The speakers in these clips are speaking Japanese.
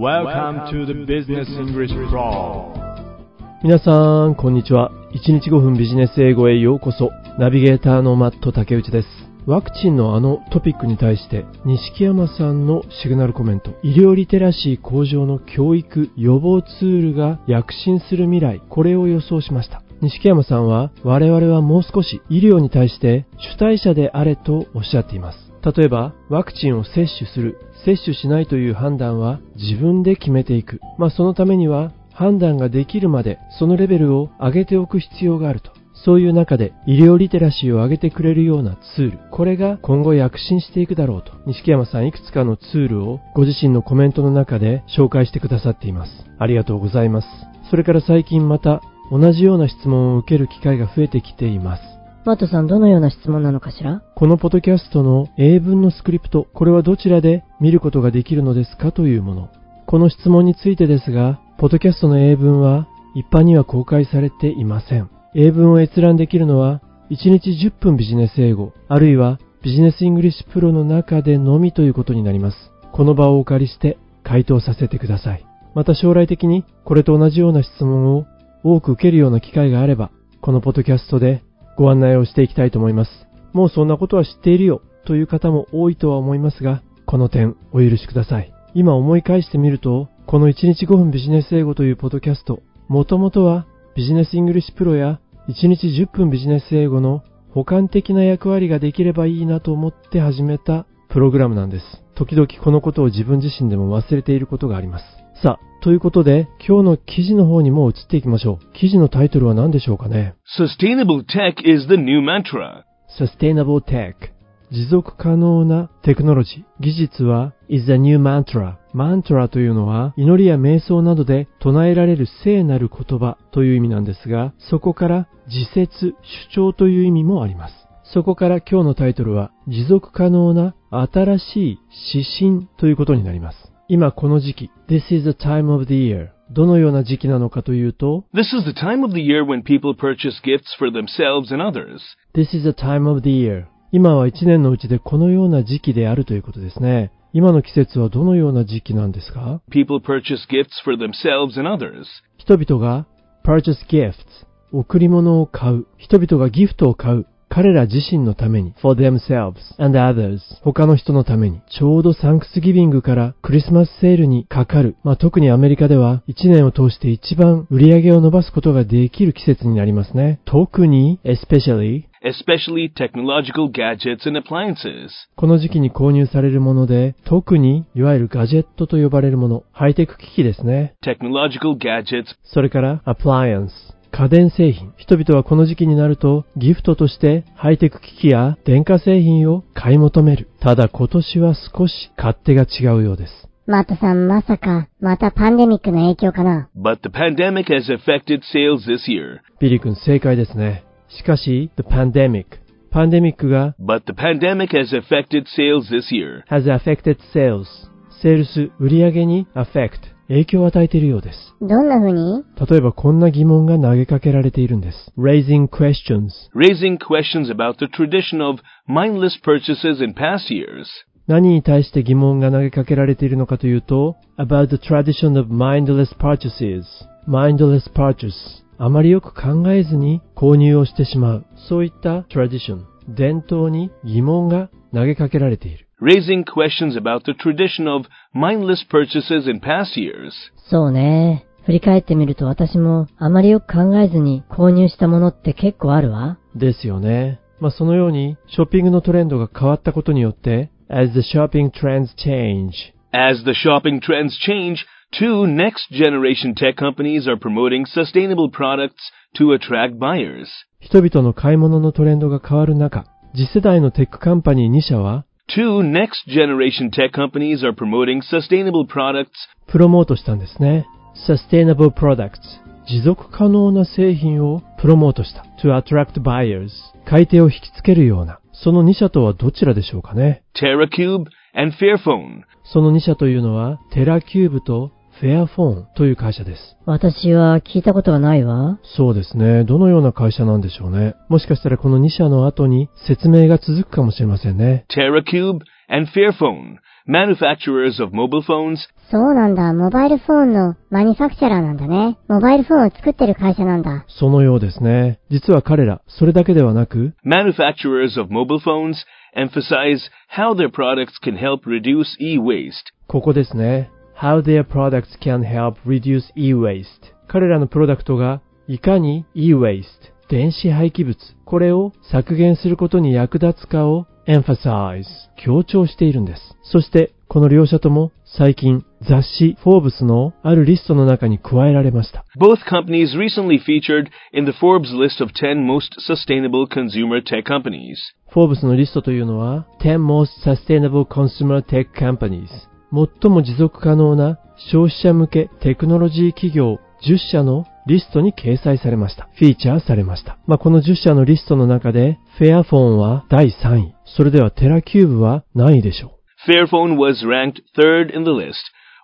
Welcome to the Business English Pro 皆さん、こんにちは。1日5分ビジネス英語へようこそ。ナビゲーターのマット竹内です。ワクチンのあのトピックに対して、錦山さんのシグナルコメント。医療リテラシー向上の教育、予防ツールが躍進する未来、これを予想しました。錦山さんは、我々はもう少し医療に対して主体者であれとおっしゃっています。例えば、ワクチンを接種する、接種しないという判断は自分で決めていく。まあそのためには判断ができるまでそのレベルを上げておく必要があると。そういう中で医療リテラシーを上げてくれるようなツール、これが今後躍進していくだろうと、錦山さんいくつかのツールをご自身のコメントの中で紹介してくださっています。ありがとうございます。それから最近また同じような質問を受ける機会が増えてきています。マットさん、どのような質問なのかしら？このポッドキャストの英文のスクリプト、これはどちらで見ることができるのですかというもの。この質問についてですが、ポッドキャストの英文は一般には公開されていません。英文を閲覧できるのは1日10分ビジネス英語、あるいはビジネスイングリッシュプロの中でのみということになります。この場をお借りして回答させてください。また将来的にこれと同じような質問を多く受けるような機会があれば、このポッドキャストでご案内をしていきたいと思います。もうそんなことは知っているよという方も多いとは思いますが、この点お許しください。今思い返してみると、この1日5分ビジネス英語というポッドキャスト、もともとはビジネスイングリッシュプロや1日10分ビジネス英語の補完的な役割ができればいいなと思って始めたプログラムなんです。時々このことを自分自身でも忘れていることがあります。さあ、ということで、今日の記事の方にも移っていきましょう。記事のタイトルは何でしょうかね？Sustainable tech is the new mantra. Sustainable Tech 持続可能なテクノロジー、技術は is the new mantra マントラというのは祈りや瞑想などで唱えられる聖なる言葉という意味なんですが、そこから自説、主張という意味もあります。そこから今日のタイトルは持続可能な新しい指針ということになります。今この時期、This is the time of the year どのような時期なのかというと、This is the time of the year when people purchase gifts for themselves and others. This is the time of the year 今は一年のうちでこのような時期であるということですね。今の季節はどのような時期なんですか People purchase gifts for themselves and others. 人々が purchase gifts 贈り物を買う。人々がギフトを買う。彼ら自身のために。For themselves. And others. 他の人のために。ちょうどサンクスギビングからクリスマスセールにかかる、まあ、特にアメリカでは1年を通して一番売り上げを伸ばすことができる季節になりますね。特に especially. Especially technological gadgets and appliances. この時期に購入されるもので特にいわゆるガジェットと呼ばれるもの。ハイテク機器ですね。Technological gadgets, それから appliance 家電製品。人々はこの時期になるとギフトとしてハイテク機器や電化製品を買い求める。ただ今年は少し勝手が違うようです。マットさん、まさか、またパンデミックの影響かな but the pandemic has affected sales this year. ビリー君正解ですね。しかし、the pandemic。パンデミックが But the pandemic has affected sales this year. has affected sales。セールス、売上に affect。影響を与えているようです。どんな風に例えばこんな疑問が投げかけられているんです。raising questions。Raising questions about the tradition of mindless purchases in past years. 何に対して疑問が投げかけられているのかというと、about the tradition of mindless purchases. mindless purchase. あまりよく考えずに購入をしてしまう。そういった tradition、伝統に疑問が投げかけられている。Raising questions about the tradition of mindless purchases in past years. そうね。振り返ってみると私もあまりよく考えずに購入したものって結構あるわ。ですよね。まあそのようにショッピングのトレンドが変わったことによって、as the shopping trends change, As the shopping trends change, two next generation tech companies are promoting sustainable products to attract buyers. 人々の買い物のトレンドが変わる中、次世代のテックカンパニー2社は、Two next generation tech companies are promoting sustainable products プロモートしたんですね。Sustainable Products 持続可能な製品をプロモートした。To attract buyers 買い手を引きつけるような。その2社とはどちらでしょうかね TerraCube and Fairphone. その2社というのは、テラキューブとフェアフォンという会社です。私は聞いたことがないわ。そうですね。どのような会社なんでしょうね。もしかしたらこの2社の後に説明が続くかもしれませんね。TerraCube and Fairphone. manufacturers of mobile phones, そうなんだ。モバイルフォンのマニファクチャラーなんだね。モバイルフォンを作ってる会社なんだ。そのようですね。実は彼ら、それだけではなく、manufacturers of mobile phones emphasize how their products can help reduce e-waste. ここですね。How their products can help reduce e-waste. 彼らのプロダクトがいかに e-waste、電子廃棄物、これを削減することに役立つかを emphasize、強調しているんです。そして、この両者とも最近雑誌フォーブスのあるリストの中に加えられました。Both companies recently featured in the Forbes list of 10 most sustainable consumer tech companies. フォーブスのリストというのは10 Most Sustainable Consumer Tech Companies 最も持続可能な消費者向けテクノロジー企業10社のリストに掲載されました。フィーチャーされました。まあ、この10社のリストの中でフェアフォンは第3位。それではテラキューブは何位でしょ Fairphone was ranked third in the list,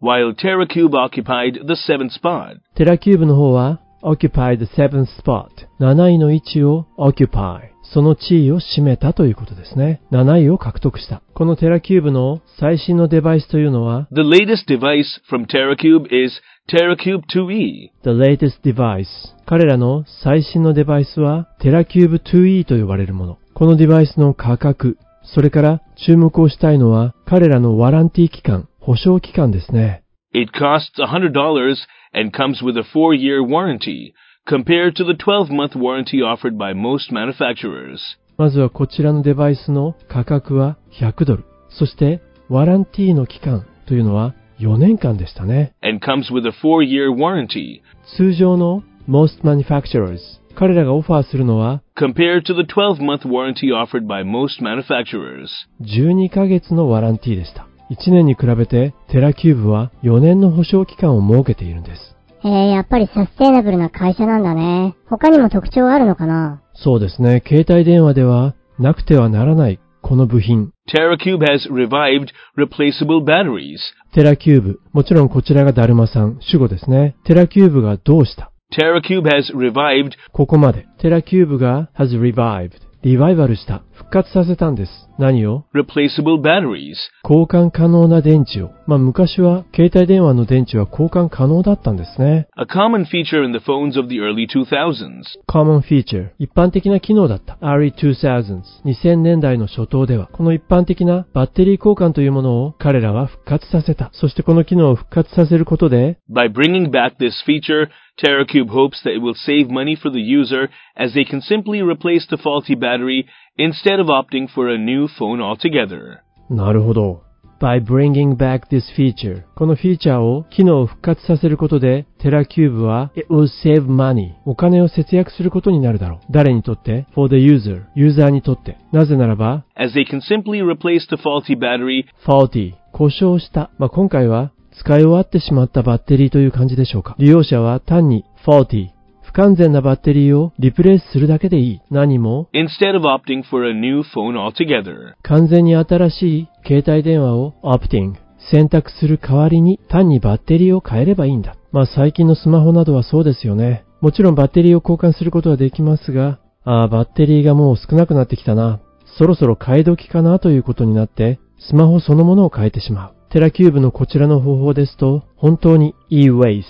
while TerraCube occupied the seventh spot. うテラキューブの方は Occupy the seventh spot 7位の位置を Occupy その地位を占めたということですね。7位を獲得した。このテラキューブの最新のデバイスというのは？The latest device from TerraCube is TerraCube 2e. The latest device 彼らの最新のデバイスは TerraCube 2e と呼ばれるもの。このデバイスの価格、それから注目をしたいのは彼らのワランティ期間、保証期間ですね。It costs $100 and comes with a four-year warranty, compared to the 12-month warranty offered by most manufacturers. まずはこちらのデバイスの価格は100ドル。そしてワランティの期間というのは4年間でしたね。 and comes with a four-year warranty, 通常の most manufacturers 彼らがオファーするのは compared to the 12-month warranty offered by most manufacturers. 12ヶ月のワランティでした。 1年に比べてテラキューブは4年の保証期間を設けているんです。えー、やっぱりサステイナブルな会社なんだね。他にも特徴あるのかな？そうですね。携帯電話ではなくてはならないこの部品。TerraCube has revived replaceable batteries. テラキューブ。もちろんこちらがダルマさん、主語ですね。テラキューブがどうした？TerraCube has revived ここまで。テラキューブが has revived。リバイバルした。復活させたんです。何を replaceable batteries. 交換可能な電池を。まあ昔は携帯電話の電池は交換可能だったんですね。A common feature in the phones of the early 2000s. common feature 一般的な機能だった。early 2000s 2000年代の初頭ではこの一般的なバッテリー交換というものを彼らは復活させた。そしてこの機能を復活させることで By bringing back this feature, TerraCube hopes that it will save money for the user as they can simply replace the faulty battery instead of opting for a new phone altogether. なるほど。by bringing back this feature このフィーチャーを機能を復活させることでテラキューブは it will save money お金を節約することになるだろう。誰にとって for the user ユーザーにとって。なぜならば as they can simply replace the faulty battery faulty 故障した。まあ、今回は使い終わってしまったバッテリーという感じでしょうか。利用者は単に faulty 不完全なバッテリーをリプレイスするだけでいい。何も instead of opting for a new phone altogether. 完全に新しい携帯電話を opting 選択する代わりに単にバッテリーを変えればいいんだ。まあ最近のスマホなどはそうですよね。もちろんバッテリーを交換することはできますが、ああ、バッテリーがもう少なくなってきたな。そろそろ買い時かなということになって、スマホそのものを変えてしまう。テラキューブのこちらの方法ですと、本当に e-waste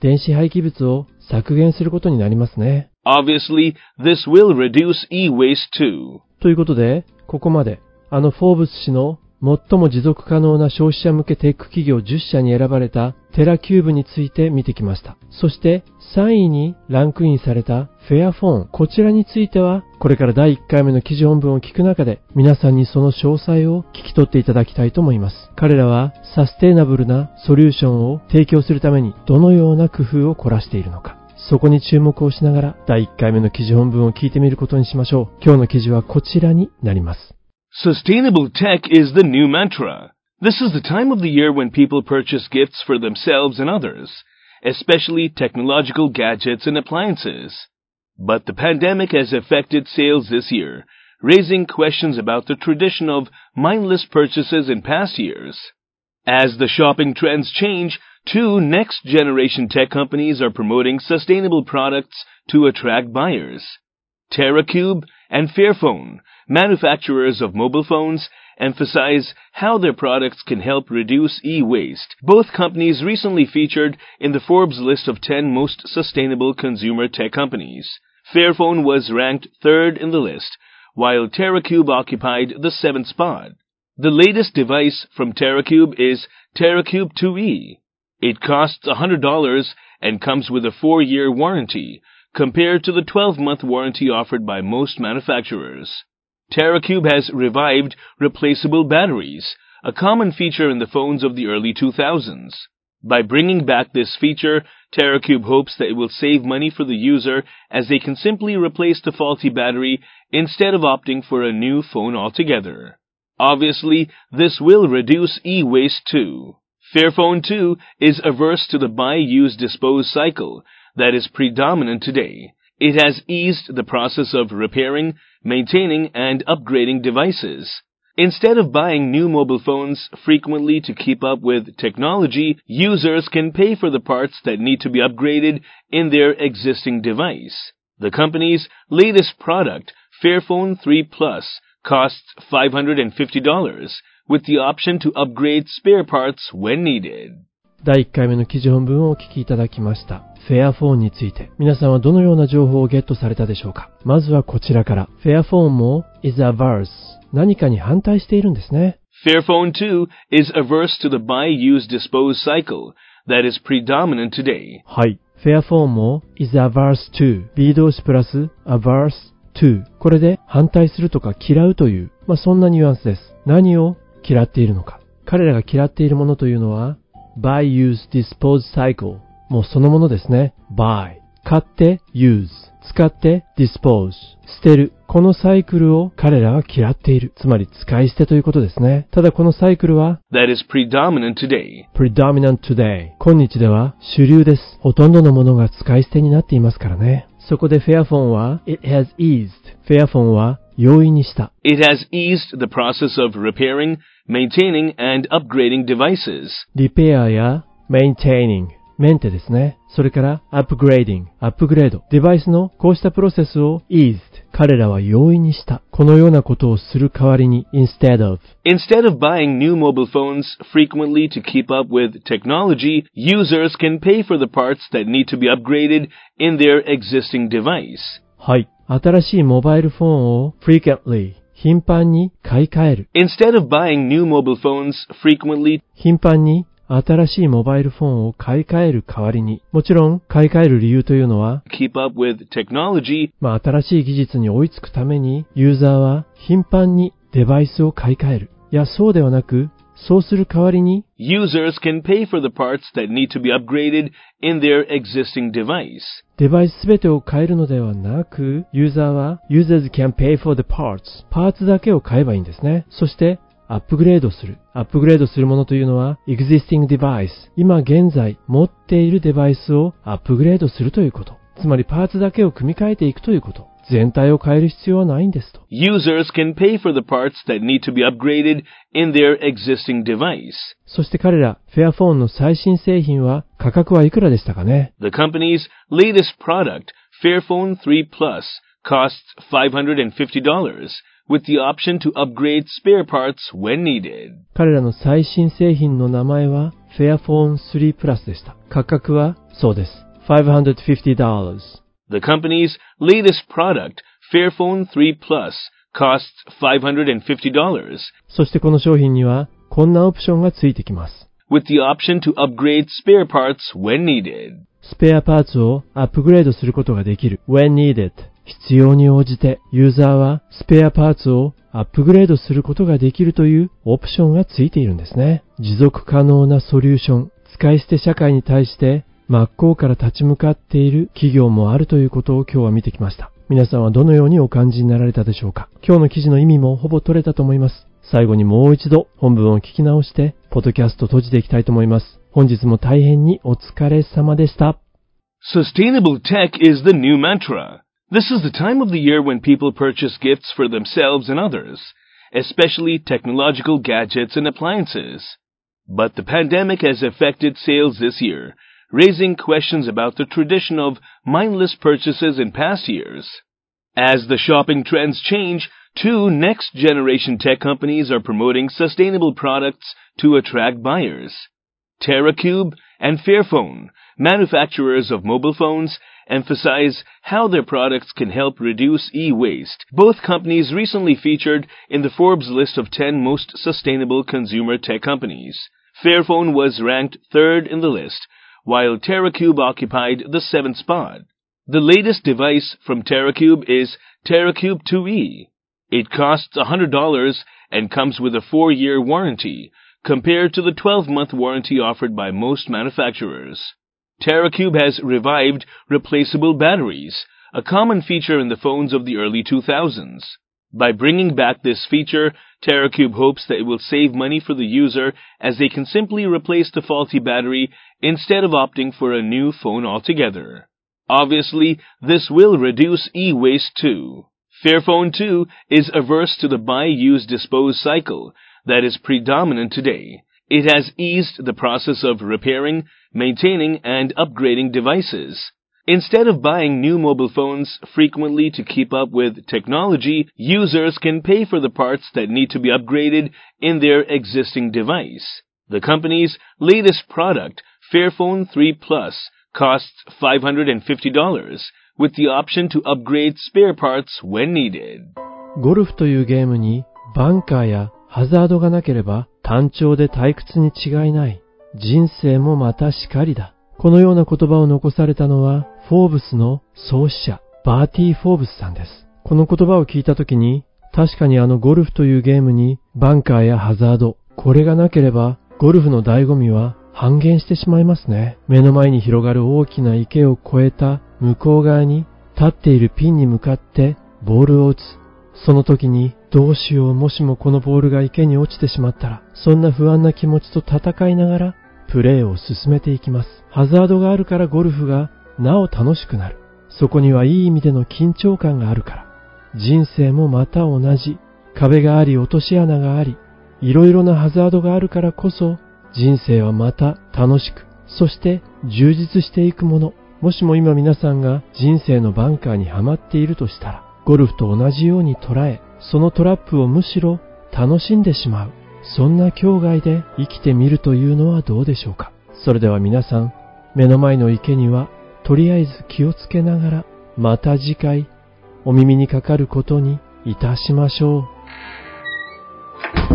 電子廃棄物を削減することになりますね。Obviously, this will reduce e-waste too. ということで、ここまで、あのフォーブス誌の最も持続可能な消費者向けテック企業10社に選ばれたテラキューブについて見てきました。そして3位にランクインされたフェアフォン。こちらについては、これから第1回目の記事本文を聞く中で、皆さんにその詳細を聞き取っていただきたいと思います。彼らはサステイナブルなソリューションを提供するためにどのような工夫を凝らしているのか。そこに注目をしながら第1回目の記事本文を聞いてみることにしましょう。今日の記事はこちらになります。 Sustainable tech is the new mantra. This is the time of the year when people purchase gifts for themselves and others, especially technological gadgets and appliances. But the pandemic has affected sales this year, raising questions about the tradition of mindless purchases in past years. As the shopping trends change, two next generation tech companies are promoting sustainable products to attract buyers. TerraCube and Fairphone, manufacturers of mobile phones, emphasize how their products can help reduce e-waste. Both companies recently featured in the Forbes list of 10 most sustainable consumer tech companies. Fairphone was ranked third in the list, while TerraCube occupied the seventh spot. The latest device from TerraCube is TerraCube 2e. It costs $100 and comes with a 4-year warranty, compared to the 12-month warranty offered by most manufacturers. TerraCube has revived replaceable batteries, a common feature in the phones of the early 2000s. By bringing back this feature, TerraCube hopes that it will save money for the user as they can simply replace the faulty battery instead of opting for a new phone altogether. Obviously, this will reduce e-waste too. Fairphone 2 is averse to the buy, use, dispose cycle that is predominant today. It has eased the process of repairing, maintaining, and upgrading devices. Instead of buying new mobile phones frequently to keep up with technology, users can pay for the parts that need to be upgraded in their existing device. The company's latest product, Fairphone 3 Plus, costs $550 with the option to upgrade spare parts when needed. 第1回目の記事本文をお聞きいただきました。フェアフォンについて、皆さんはどのような情報をゲットされたでしょうかまずはこちらから。フェアフォンも is averse 何かに反対しているんですね。Fairphone 2 is averse to the buy, use, dispose cycle that is predominant today. はい。フェアフォンも is averse to B 動詞プラス averse to これで反対するとか嫌うという、まあ、そんなニュアンスです。何を嫌っているのか。彼らが嫌っているものというのは buy, use, dispose cycle もうそのものですね。buy 買って use 使って dispose 捨てる。このサイクルを彼らは嫌っている。つまり使い捨てということですね。ただこのサイクルは That is predominant today. predominant today 今日では主流です。ほとんどのものが使い捨てになっていますからね。そこでフェアフォンは it has eased フェアフォンは容易にした。 It has eased the process of repairing, maintaining, and upgrading devices. リペアや maintaining メンテですね。それから upgrading アップグレード。デバイスのこうしたプロセスを eased 彼らは容易にした。このようなことをする代わりに instead of Instead of buying new mobile phones frequently to keep up with technology, users can pay for the parts that need to be upgraded in their existing device. はい。新しいモバイルフォンを frequently 頻繁に買い替える。Instead of buying new mobile phones frequently 頻繁に新しいモバイルフォンを買い替える代わりに、もちろん買い替える理由というのは、keep up with technology, まあ新しい技術に追いつくために、ユーザーは頻繁にデバイスを買い替える。いや、そうではなく、そうする代わりに、users can pay for the parts that need to be upgraded in their existing device. デバイスすべてを変えるのではなく、ユーザーは、users can pay for the parts。パーツだけを買えばいいんですね。そして、アップグレードする。アップグレードするものというのは、existing device。今現在持っているデバイスをアップグレードするということ。つまりパーツだけを組み替えていくということ。全体を変える必要はないんですと。Users can pay for the parts that need to be upgraded in their existing device. そして彼ら、フェアフォンの最新製品は価格はいくらでしたかね The company's latest product, Fairphone 3 Plus, costs $550 with the option to upgrade spare parts when needed. 彼らの最新製品の名前は Fairphone 3 Plus でした。価格はそうです。$550。 The company's latest product, Fairphone 3 Plus, costs $550 そしてこの商品にはこんなオプションがついてきます。 with the option to upgrade spare parts when needed. スペアパーツをアップグレードすることができる。when needed。 必要に応じてユーザーはスペアパーツをアップグレードすることができるというオプションがついているんですね。持続可能なソリューション、使い捨て社会に対して真っ向から立ち向かっている企業もあるということを今日は見てきました。皆さんはどのようにお感じになられたでしょうか？今日の記事の意味もほぼ取れたと思います。最後にもう一度本文を聞き直して、ポッドキャスト閉じていきたいと思います。本日も大変にお疲れ様でした。Sustainable tech is the new mantra. This is the time of the year when people purchase gifts for themselves and others, especially technological gadgets and appliances. But the pandemic has affected sales this year, raising questions about the tradition of mindless purchases in past years. As the shopping trends change, Two next generation tech companies are promoting sustainable products to attract buyers. TerraCube and Fairphone, manufacturers of mobile phones, emphasize how their products can help reduce e-waste. Both companies recently featured in the Forbes list of 10 most sustainable consumer tech companies. Fairphone was ranked third in the list, while TerraCube occupied the seventh spot. The latest device from TerraCube is TerraCube 2E. It costs $100 and comes with a 4-year warranty, compared to the 12-month warranty offered by most manufacturers. TerraCube has revived replaceable batteries, a common feature in the phones of the early 2000s. By bringing back this feature, TerraCube hopes that it will save money for the user as they can simply replace the faulty battery instead of opting for a new phone altogether. Obviously, this will reduce e-waste too. Fairphone 2 is averse to the buy, use, dispose cycle that is predominant today. It has eased the process of repairing, maintaining, and upgrading devices. Instead of buying new mobile phones frequently to keep up with technology, users can pay for the parts that need to be upgraded in their existing device. The company's latest product, Fairphone 3 Plus, costs $550 with the option to upgrade spare parts when needed. ゴルフというゲームにバンカーや ハザードがなければ単調で退屈に違いない。人生もまたしかりだ。このような言葉を残されたのは、フォーブスの創始者、バーティー・フォーブスさんです。この言葉を聞いたときに、確かにあのゴルフというゲームにバンカーやハザード、これがなければゴルフの醍醐味は半減してしまいますね。目の前に広がる大きな池を越えた向こう側に立っているピンに向かってボールを打つ。その時にどうしようもしもこのボールが池に落ちてしまったら、そんな不安な気持ちと戦いながらプレーを進めていきます。ハザードがあるからゴルフがなお楽しくなる。そこにはいい意味での緊張感があるから。人生もまた同じ。壁があり落とし穴があり、いろいろなハザードがあるからこそ人生はまた楽しく、そして充実していくもの。もしも今皆さんが人生のバンカーにはまっているとしたら、ゴルフと同じように捉え、そのトラップをむしろ楽しんでしまう。そんな境外で生きてみるというのはどうでしょうか。それでは皆さん、目の前の池にはとりあえず気をつけながら、また次回お耳にかかることにいたしましょ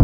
う。